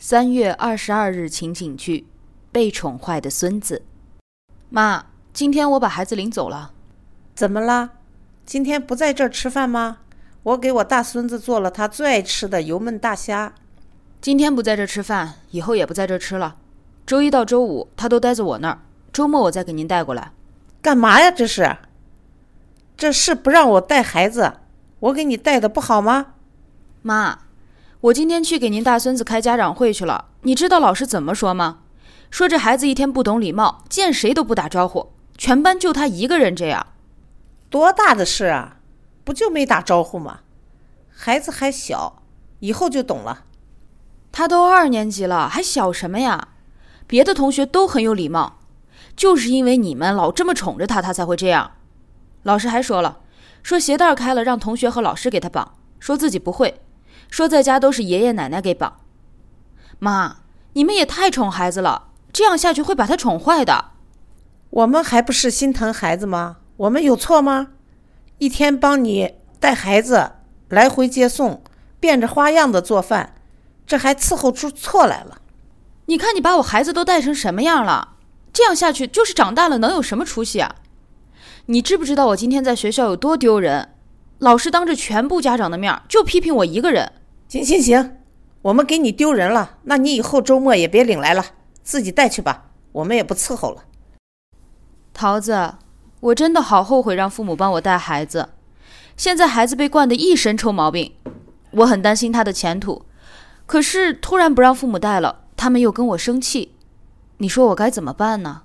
三月二十二日情景剧：被宠坏的孙子。妈，今天我把孩子领走了。怎么啦？今天不在这儿吃饭吗？我给我大孙子做了他最爱吃的油焖大虾。今天不在这儿吃饭，以后也不在这儿吃了。周一到周五他都待在我那儿，周末我再给您带过来。干嘛呀？这是？这是不让我带孩子？我给你带的不好吗？妈，我今天去给您大孙子开家长会去了。你知道老师怎么说吗？说这孩子一天不懂礼貌，见谁都不打招呼，全班就他一个人这样。多大的事啊？不就没打招呼吗？孩子还小，以后就懂了。他都二年级了，还小什么呀？别的同学都很有礼貌，就是因为你们老这么宠着他，他才会这样。老师还说了，说鞋带开了让同学和老师给他绑，说自己不会，说在家都是爷爷奶奶给绑。妈，你们也太宠孩子了，这样下去会把他宠坏的。我们还不是心疼孩子吗？我们有错吗？一天帮你带孩子来回接送，变着花样的做饭，这还伺候出错来了。你看你把我孩子都带成什么样了？这样下去就是长大了能有什么出息啊？你知不知道我今天在学校有多丢人？老师当着全部家长的面就批评我一个人。行行行，我们给你丢人了，那你以后周末也别领来了，自己带去吧，我们也不伺候了。桃子，我真的好后悔让父母帮我带孩子，现在孩子被惯得一身臭毛病，我很担心他的前途。可是突然不让父母带了，他们又跟我生气，你说我该怎么办呢？